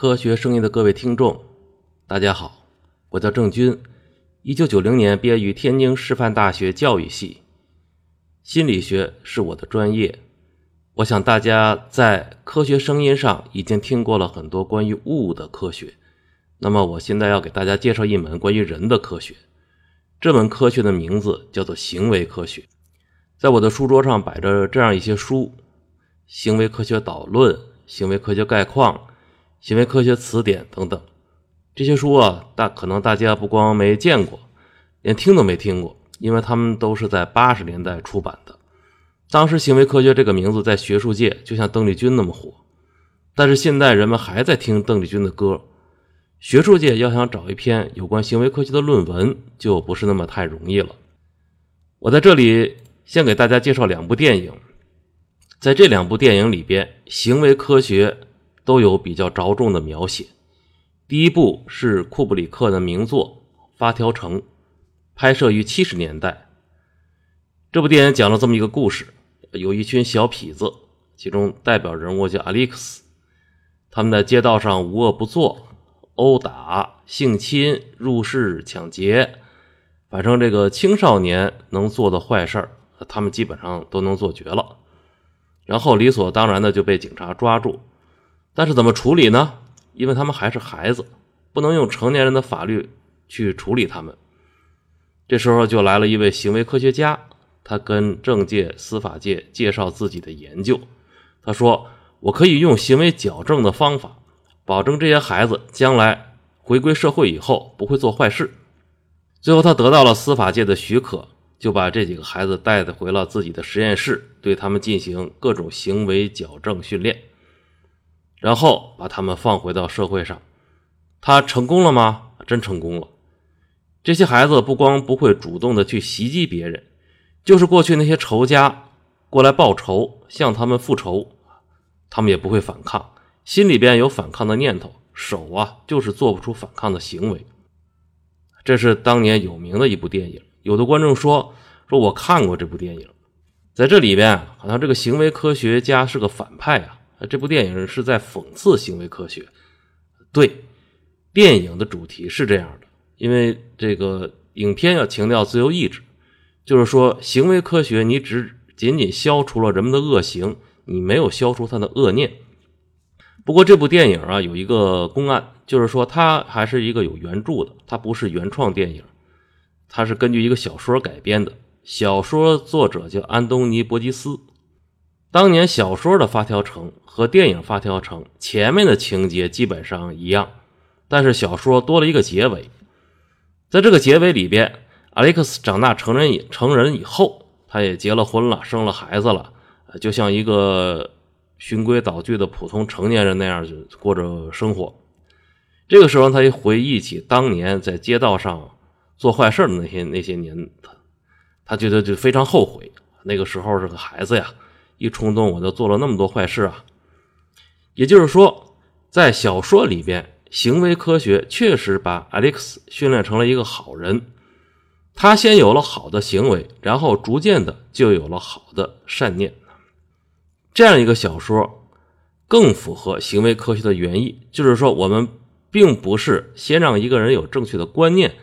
科学声音的各位听众，大家好，我叫郑军，一九九零年毕业于天津师范大学教育系，心理学是我的专业。我想大家在科学声音上已经听过了很多关于物的科学，那么我现在要给大家介绍一门关于人的科学。这门科学的名字叫做行为科学。在我的书桌上摆着这样一些书：《行为科学导论》《行为科学概况》。行为科学词典等等，这些书啊，大可能大家不光没见过，连听都没听过，因为他们都是在八十年代出版的。当时行为科学这个名字在学术界就像邓丽君那么火，但是现在人们还在听邓丽君的歌，学术界要想找一篇有关行为科学的论文就不是那么太容易了。我在这里先给大家介绍两部电影，在这两部电影里边，行为科学。都有比较着重的描写。第一部是库布里克的名作《发条城》，拍摄于七十年代。这部电影讲了这么一个故事：有一群小痞子，其中代表人物叫阿历克斯，他们在街道上无恶不作，殴打、性侵、入室抢劫，反正这个青少年能做的坏事他们基本上都能做绝了。然后理所当然的就被警察抓住。但是怎么处理呢？因为他们还是孩子，不能用成年人的法律去处理他们。这时候就来了一位行为科学家，他跟政界、司法界介绍自己的研究。他说：“我可以用行为矫正的方法，保证这些孩子将来回归社会以后不会做坏事。”最后他得到了司法界的许可，就把这几个孩子带回了自己的实验室，对他们进行各种行为矫正训练。然后把他们放回到社会上，他成功了吗？真成功了。这些孩子不光不会主动的去袭击别人，就是过去那些仇家过来报仇，向他们复仇，他们也不会反抗，心里边有反抗的念头，手啊就是做不出反抗的行为。这是当年有名的一部电影。有的观众说：“说我看过这部电影，在这里边好像这个行为科学家是个反派啊。”这部电影是在讽刺行为科学。对，电影的主题是这样的，因为这个影片要强调自由意志，就是说行为科学你只仅仅消除了人们的恶行，你没有消除他的恶念。不过这部电影啊有一个公案，就是说它还是一个有原著的，它不是原创电影，它是根据一个小说改编的，小说作者叫安东尼·伯吉斯。当年小说的《发条城》和电影《发条城》前面的情节基本上一样，但是小说多了一个结尾。在这个结尾里边，阿历克斯长大成人以成人以后，他也结了婚了，生了孩子了，就像一个循规蹈矩的普通成年人那样就过着生活。这个时候，他一回忆起当年在街道上做坏事的那些那些年，他他觉得就非常后悔。那个时候是个孩子呀。一冲动，我就做了那么多坏事啊！也就是说，在小说里边，行为科学确实把 Alex 训练成了一个好人。他先有了好的行为，然后逐渐的就有了好的善念。这样一个小说更符合行为科学的原意，就是说，我们并不是先让一个人有正确的观念，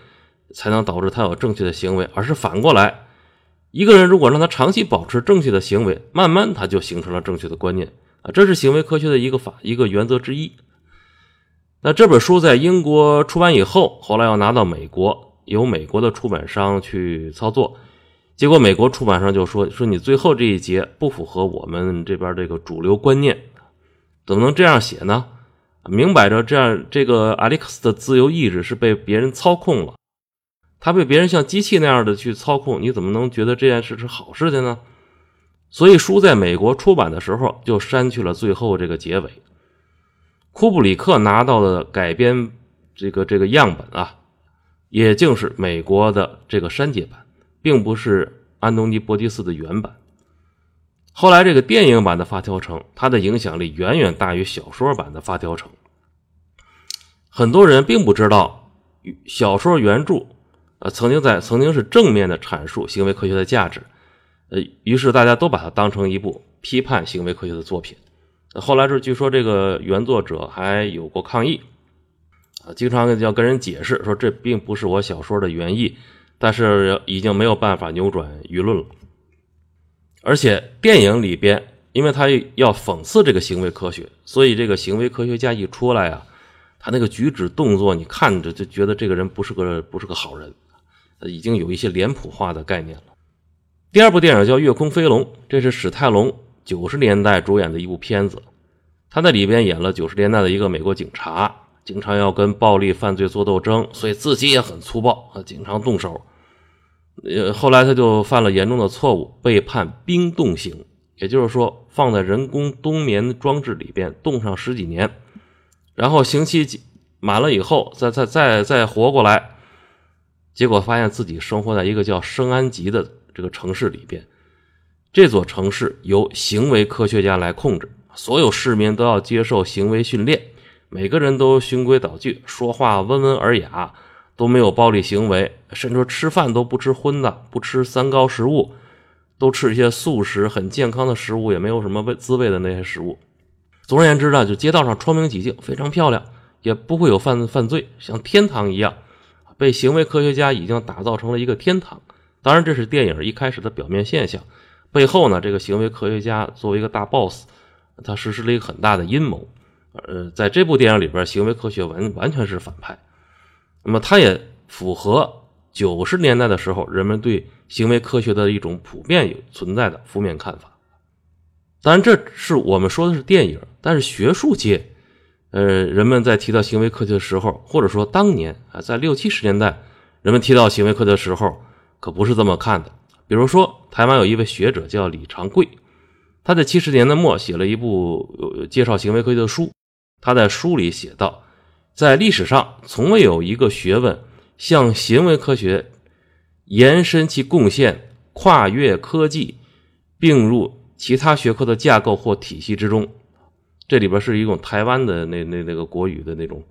才能导致他有正确的行为，而是反过来。一个人如果让他长期保持正确的行为，慢慢他就形成了正确的观念啊，这是行为科学的一个法一个原则之一。那这本书在英国出版以后，后来要拿到美国，由美国的出版商去操作，结果美国出版商就说说你最后这一节不符合我们这边这个主流观念，怎么能这样写呢？明摆着这样，这个 Alex 的自由意志是被别人操控了。他被别人像机器那样的去操控，你怎么能觉得这件事是好事情呢？所以书在美国出版的时候就删去了最后这个结尾。库布里克拿到的改编这个这个样本啊，也就是美国的这个删节版，并不是安东尼·波迪斯的原版。后来这个电影版的《发条城》，它的影响力远远大于小说版的《发条城》。很多人并不知道小说原著。呃，曾经在曾经是正面的阐述行为科学的价值，呃，于是大家都把它当成一部批判行为科学的作品，后来是据说这个原作者还有过抗议，啊，经常要跟人解释说这并不是我小说的原意，但是已经没有办法扭转舆论了。而且电影里边，因为他要讽刺这个行为科学，所以这个行为科学家一出来啊，他那个举止动作，你看着就觉得这个人不是个不是个好人，已经有一些脸谱化的概念了。第二部电影叫《月空飞龙》，这是史泰龙。九十年代主演的一部片子，他在里边演了九十年代的一个美国警察，经常要跟暴力犯罪做斗争，所以自己也很粗暴啊，经常动手。呃，后来他就犯了严重的错误，被判冰冻刑，也就是说放在人工冬眠装置里边冻上十几年，然后刑期满了以后，再再再再活过来，结果发现自己生活在一个叫圣安吉的这个城市里边。这座城市由行为科学家来控制，所有市民都要接受行为训练，每个人都循规蹈矩，说话温文尔雅，都没有暴力行为，甚至吃饭都不吃荤的，不吃三高食物，都吃一些素食，很健康的食物，也没有什么味滋味的那些食物。总而言之呢，就街道上窗明几净，非常漂亮，也不会有犯犯罪，像天堂一样，被行为科学家已经打造成了一个天堂。当然，这是电影一开始的表面现象。背后呢，这个行为科学家作为一个大 boss，他实施了一个很大的阴谋。呃，在这部电影里边，行为科学完完全是反派。那么，他也符合九十年代的时候人们对行为科学的一种普遍有存在的负面看法。当然，这是我们说的是电影，但是学术界，呃，人们在提到行为科学的时候，或者说当年啊，在六七十年代，人们提到行为科学的时候，可不是这么看的。比如说，台湾有一位学者叫李长贵，他在七十年代末写了一部介绍行为科学的书。他在书里写道，在历史上从未有一个学问向行为科学延伸其贡献，跨越科技，并入其他学科的架构或体系之中。这里边是一种台湾的那那那个国语的那种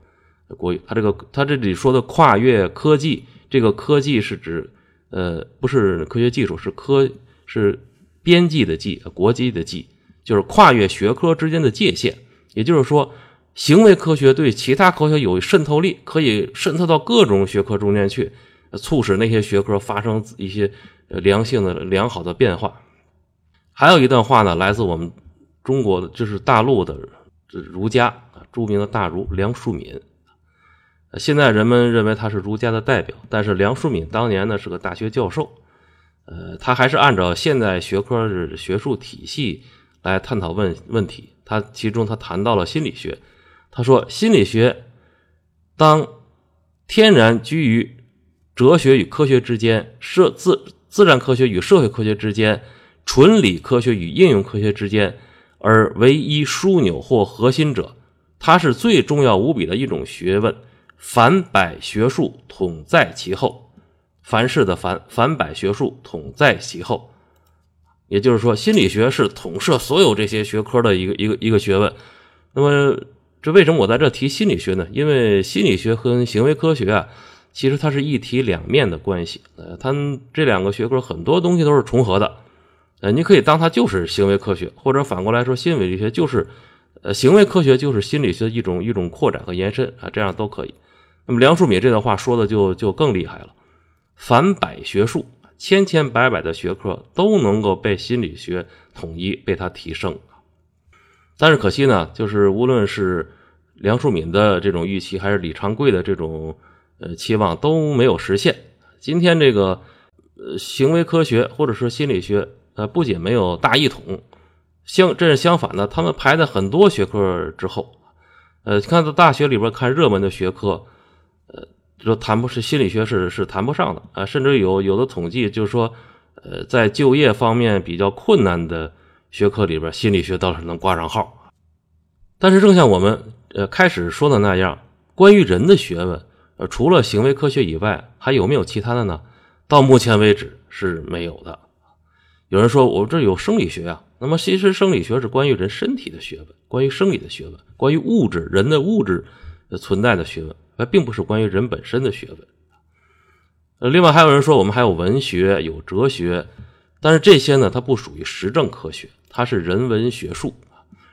国语。他这个他这里说的跨越科技，这个科技是指。呃，不是科学技术，是科是边际的际，国际的际，就是跨越学科之间的界限。也就是说，行为科学对其他科学有渗透力，可以渗透到各种学科中间去，促使那些学科发生一些良性的、良好的变化。还有一段话呢，来自我们中国的，就是大陆的儒家，著名的大儒梁漱溟。现在人们认为他是儒家的代表，但是梁漱溟当年呢是个大学教授，呃，他还是按照现代学科的学术体系来探讨问问题。他其中他谈到了心理学，他说心理学当天然居于哲学与科学之间，社自自然科学与社会科学之间，纯理科学与应用科学之间，而唯一枢纽或核心者，它是最重要无比的一种学问。凡百学术统在其后，凡事的凡，凡百学术统在其后，也就是说，心理学是统摄所有这些学科的一个一个一个学问。那么，这为什么我在这提心理学呢？因为心理学和行为科学啊，其实它是一体两面的关系。呃，它这两个学科很多东西都是重合的。呃，你可以当它就是行为科学，或者反过来说，心理学就是，呃，行为科学就是心理学的一种一种扩展和延伸啊，这样都可以。那么梁漱溟这段话说的就就更厉害了，凡百学术，千千百百的学科都能够被心理学统一，被它提升。但是可惜呢，就是无论是梁漱溟的这种预期，还是李长贵的这种呃期望都没有实现。今天这个呃行为科学或者说心理学，呃不仅没有大一统，相这是相反的，他们排在很多学科之后。呃，看到大学里边看热门的学科。呃说谈不是心理学是是谈不上的啊，甚至有有的统计就是说，呃，在就业方面比较困难的学科里边，心理学倒是能挂上号。但是正像我们呃开始说的那样，关于人的学问，呃，除了行为科学以外，还有没有其他的呢？到目前为止是没有的。有人说我这有生理学啊，那么其实生理学是关于人身体的学问，关于生理的学问，关于物质人的物质存在的学问。而并不是关于人本身的学问。呃，另外还有人说，我们还有文学、有哲学，但是这些呢，它不属于实证科学，它是人文学术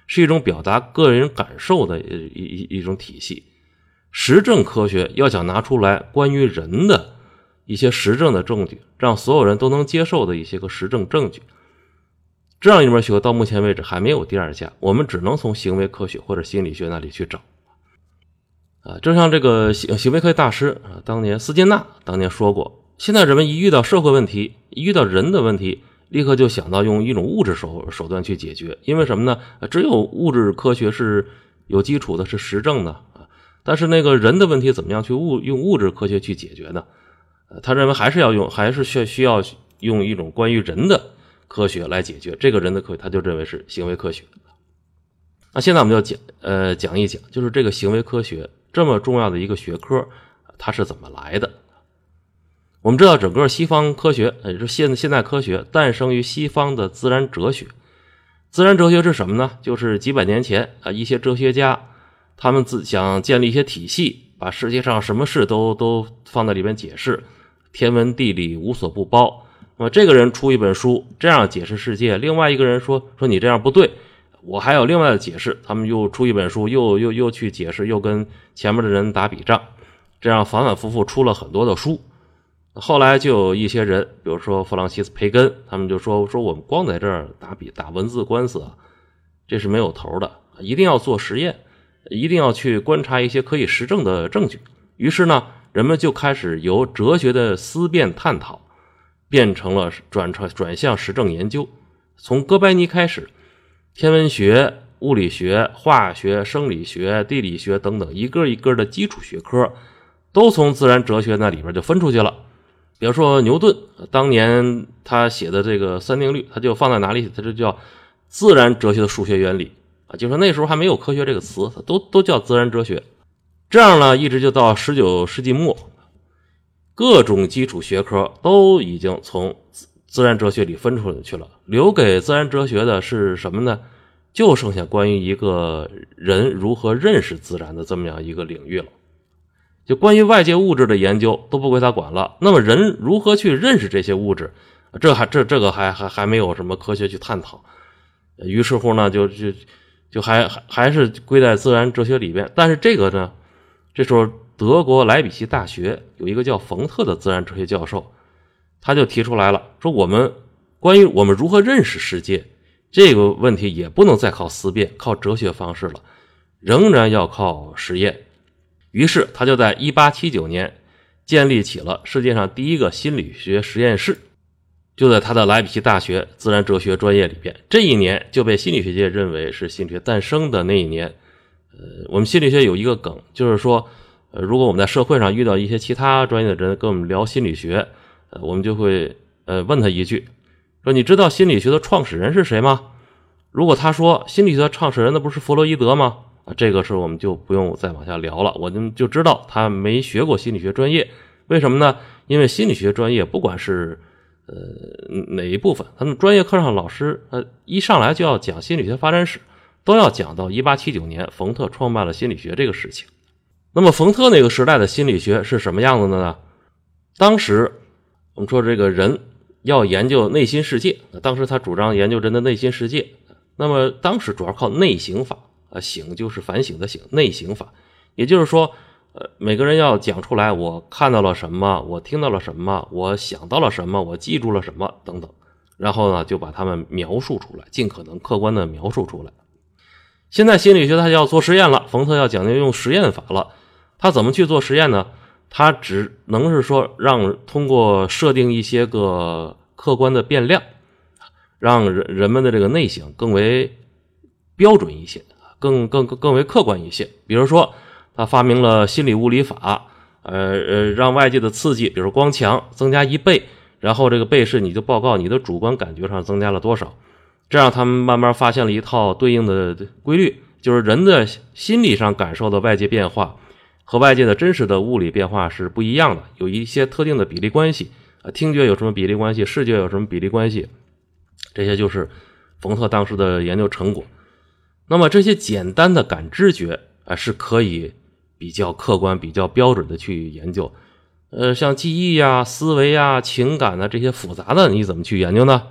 是一种表达个人感受的一一一种体系。实证科学要想拿出来关于人的一些实证的证据，让所有人都能接受的一些个实证证据，这样一门学科到目前为止还没有第二家，我们只能从行为科学或者心理学那里去找。啊，正像这个行行为科学大师啊，当年斯金纳当年说过，现在人们一遇到社会问题，一遇到人的问题，立刻就想到用一种物质手手段去解决，因为什么呢？只有物质科学是有基础的，是实证的啊。但是那个人的问题怎么样去物用物质科学去解决呢？他认为还是要用，还是需需要用一种关于人的科学来解决这个人的科学，他就认为是行为科学。那现在我们就讲，呃，讲一讲，就是这个行为科学这么重要的一个学科，它是怎么来的？我们知道，整个西方科学，也就是现现代科学，诞生于西方的自然哲学。自然哲学是什么呢？就是几百年前啊，一些哲学家。他们自想建立一些体系，把世界上什么事都都放在里边解释，天文地理无所不包。那么这个人出一本书，这样解释世界；另外一个人说说你这样不对，我还有另外的解释。他们又出一本书，又又又去解释，又跟前面的人打笔仗，这样反反复复出了很多的书。后来就有一些人，比如说弗朗西斯·培根，他们就说说我们光在这儿打笔打文字官司啊，这是没有头的，一定要做实验。一定要去观察一些可以实证的证据。于是呢，人们就开始由哲学的思辨探讨，变成了转转转向实证研究。从哥白尼开始，天文学、物理学、化学、生理学、地理学等等一个一个的基础学科，都从自然哲学那里边就分出去了。比如说牛顿当年他写的这个三定律，他就放在哪里？他就叫自然哲学的数学原理啊。就说那时候还没有科学这个词，都都叫自然哲学。这样呢，一直就到十九世纪末，各种基础学科都已经从自然哲学里分出去了，留给自然哲学的是什么呢？就剩下关于一个人如何认识自然的这么样一个领域了。就关于外界物质的研究都不归他管了。那么人如何去认识这些物质？这还这这个还还还没有什么科学去探讨。于是乎呢，就就。就还还是归在自然哲学里边，但是这个呢，这时候德国莱比锡大学有一个叫冯特的自然哲学教授，他就提出来了，说我们关于我们如何认识世界这个问题，也不能再靠思辨、靠哲学方式了，仍然要靠实验。于是他就在1879年建立起了世界上第一个心理学实验室。就在他的莱比锡大学自然哲学专业里边，这一年就被心理学界认为是心理学诞生的那一年。呃，我们心理学有一个梗，就是说，呃，如果我们在社会上遇到一些其他专业的人跟我们聊心理学，呃，我们就会呃问他一句，说你知道心理学的创始人是谁吗？如果他说心理学的创始人那不是弗洛伊德吗？啊，这个时候我们就不用再往下聊了，我们就知道他没学过心理学专业。为什么呢？因为心理学专业不管是呃，哪一部分？他们专业课上老师，呃，一上来就要讲心理学发展史，都要讲到一八七九年冯特创办了心理学这个事情。那么冯特那个时代的心理学是什么样子的呢？当时我们说这个人要研究内心世界，当时他主张研究人的内心世界。那么当时主要靠内省法，啊，省就是反省的省，内省法，也就是说。呃，每个人要讲出来，我看到了什么，我听到了什么，我想到了什么，我记住了什么等等，然后呢，就把他们描述出来，尽可能客观的描述出来。现在心理学它要做实验了，冯特要讲究用实验法了。他怎么去做实验呢？他只能是说让通过设定一些个客观的变量，让人人们的这个内省更为标准一些，更更更为客观一些。比如说。他发明了心理物理法，呃呃，让外界的刺激，比如光强，增加一倍，然后这个倍式你就报告你的主观感觉上增加了多少。这样他们慢慢发现了一套对应的规律，就是人的心理上感受的外界变化和外界的真实的物理变化是不一样的，有一些特定的比例关系。啊，听觉有什么比例关系，视觉有什么比例关系，这些就是冯特当时的研究成果。那么这些简单的感知觉啊是可以。比较客观、比较标准的去研究，呃，像记忆呀、思维呀、情感呐这些复杂的，你怎么去研究呢？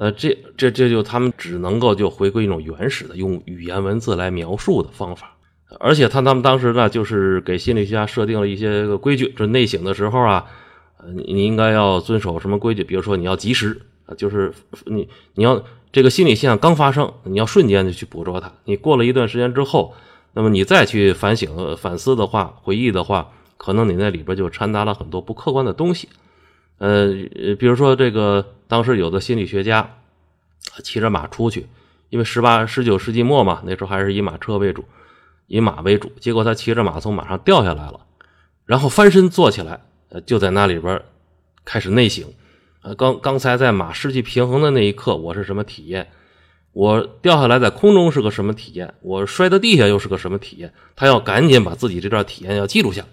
呃，这这这就他们只能够就回归一种原始的用语言文字来描述的方法。而且他他们当时呢，就是给心理学家设定了一些个规矩，就内省的时候啊，呃，你应该要遵守什么规矩？比如说你要及时啊，就是你你要这个心理现象刚发生，你要瞬间的去捕捉它。你过了一段时间之后，那么你再去反省反思的话，回忆的话，可能你那里边就掺杂了很多不客观的东西。呃，比如说这个当时有的心理学家骑着马出去，因为十八十九世纪末嘛，那时候还是以马车为主。以马为主，结果他骑着马从马上掉下来了，然后翻身坐起来，呃，就在那里边开始内省。呃，刚刚才在马失去平衡的那一刻，我是什么体验？我掉下来在空中是个什么体验？我摔到地下又是个什么体验？他要赶紧把自己这段体验要记录下来，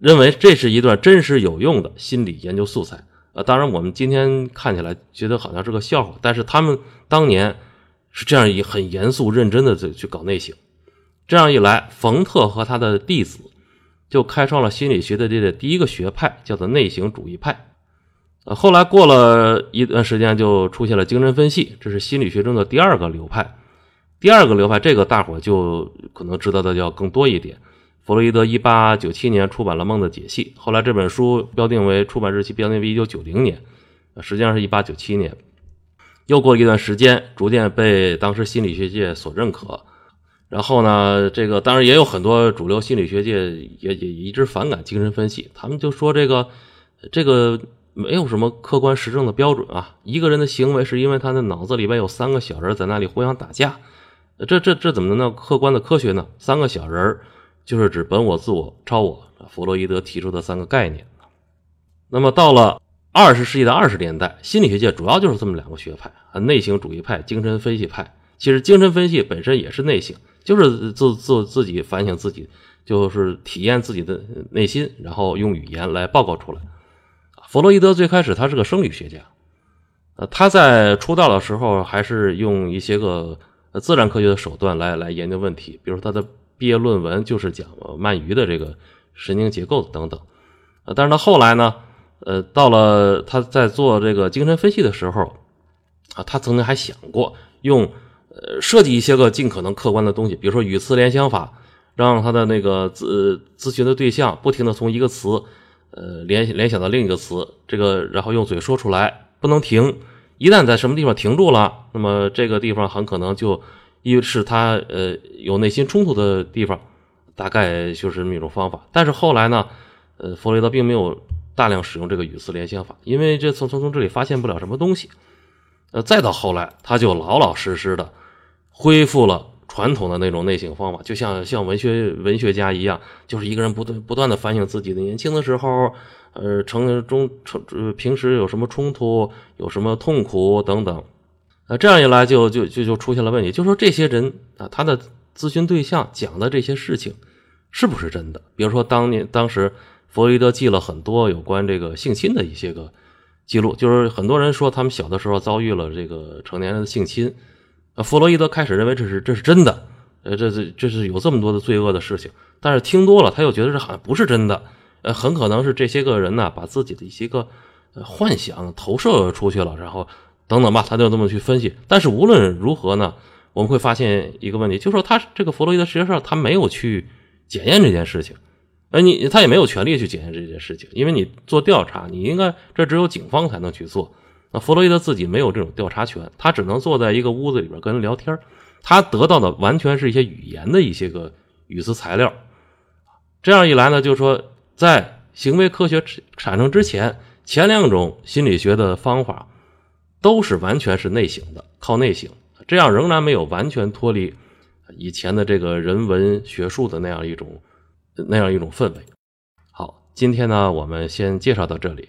认为这是一段真实有用的心理研究素材。呃，当然我们今天看起来觉得好像是个笑话，但是他们当年是这样以很严肃认真的在去搞内省。这样一来，冯特和他的弟子就开创了心理学的这个第一个学派，叫做内省主义派。呃，后来过了一段时间，就出现了精神分析，这是心理学中的第二个流派。第二个流派，这个大伙就可能知道的要更多一点。弗洛伊德一八九七年出版了《梦的解析》，后来这本书标定为出版日期标定为一九九零年，实际上是一八九七年。又过了一段时间，逐渐被当时心理学界所认可。然后呢，这个当然也有很多主流心理学界也也一直反感精神分析，他们就说这个这个没有什么客观实证的标准啊。一个人的行为是因为他的脑子里边有三个小人在那里互相打架，这这这怎么能叫客观的科学呢？三个小人就是指本我、自我、超我，弗洛伊德提出的三个概念。那么到了二十世纪的二十年代，心理学界主要就是这么两个学派啊，内省主义派、精神分析派。其实精神分析本身也是内省。就是自自自己反省自己，就是体验自己的内心，然后用语言来报告出来。弗洛伊德最开始他是个生理学家，呃，他在出道的时候还是用一些个自然科学的手段来来研究问题，比如他的毕业论文就是讲鳗鱼的这个神经结构等等。呃，但是他后来呢，呃，到了他在做这个精神分析的时候，啊，他曾经还想过用。呃，设计一些个尽可能客观的东西，比如说语词联想法，让他的那个咨咨询的对象不停的从一个词，呃，联联想到另一个词，这个然后用嘴说出来，不能停。一旦在什么地方停住了，那么这个地方很可能就一是他呃有内心冲突的地方，大概就是这么一种方法。但是后来呢，呃，弗雷德并没有大量使用这个语词联想法，因为这从从从这里发现不了什么东西。呃，再到后来，他就老老实实的。恢复了传统的那种内省方法，就像像文学文学家一样，就是一个人不断不断的反省自己的年轻的时候，呃，成中成平时有什么冲突，有什么痛苦等等，啊，这样一来就就就就出现了问题，就说这些人啊，他的咨询对象讲的这些事情是不是真的？比如说当年当时弗洛伊德记了很多有关这个性侵的一些个记录，就是很多人说他们小的时候遭遇了这个成年人的性侵。呃，弗洛伊德开始认为这是这是真的，呃，这这这是有这么多的罪恶的事情，但是听多了，他又觉得这好像不是真的，呃，很可能是这些个人呢把自己的一些个幻想投射出去了，然后等等吧，他就这么去分析。但是无论如何呢，我们会发现一个问题，就是说他这个弗洛伊德实际上他没有去检验这件事情，呃，你他也没有权利去检验这件事情，因为你做调查，你应该这只有警方才能去做。那弗洛伊德自己没有这种调查权，他只能坐在一个屋子里边跟人聊天他得到的完全是一些语言的一些个语词材料。这样一来呢，就是说，在行为科学产生之前，前两种心理学的方法都是完全是内省的，靠内省，这样仍然没有完全脱离以前的这个人文学术的那样一种那样一种氛围。好，今天呢，我们先介绍到这里。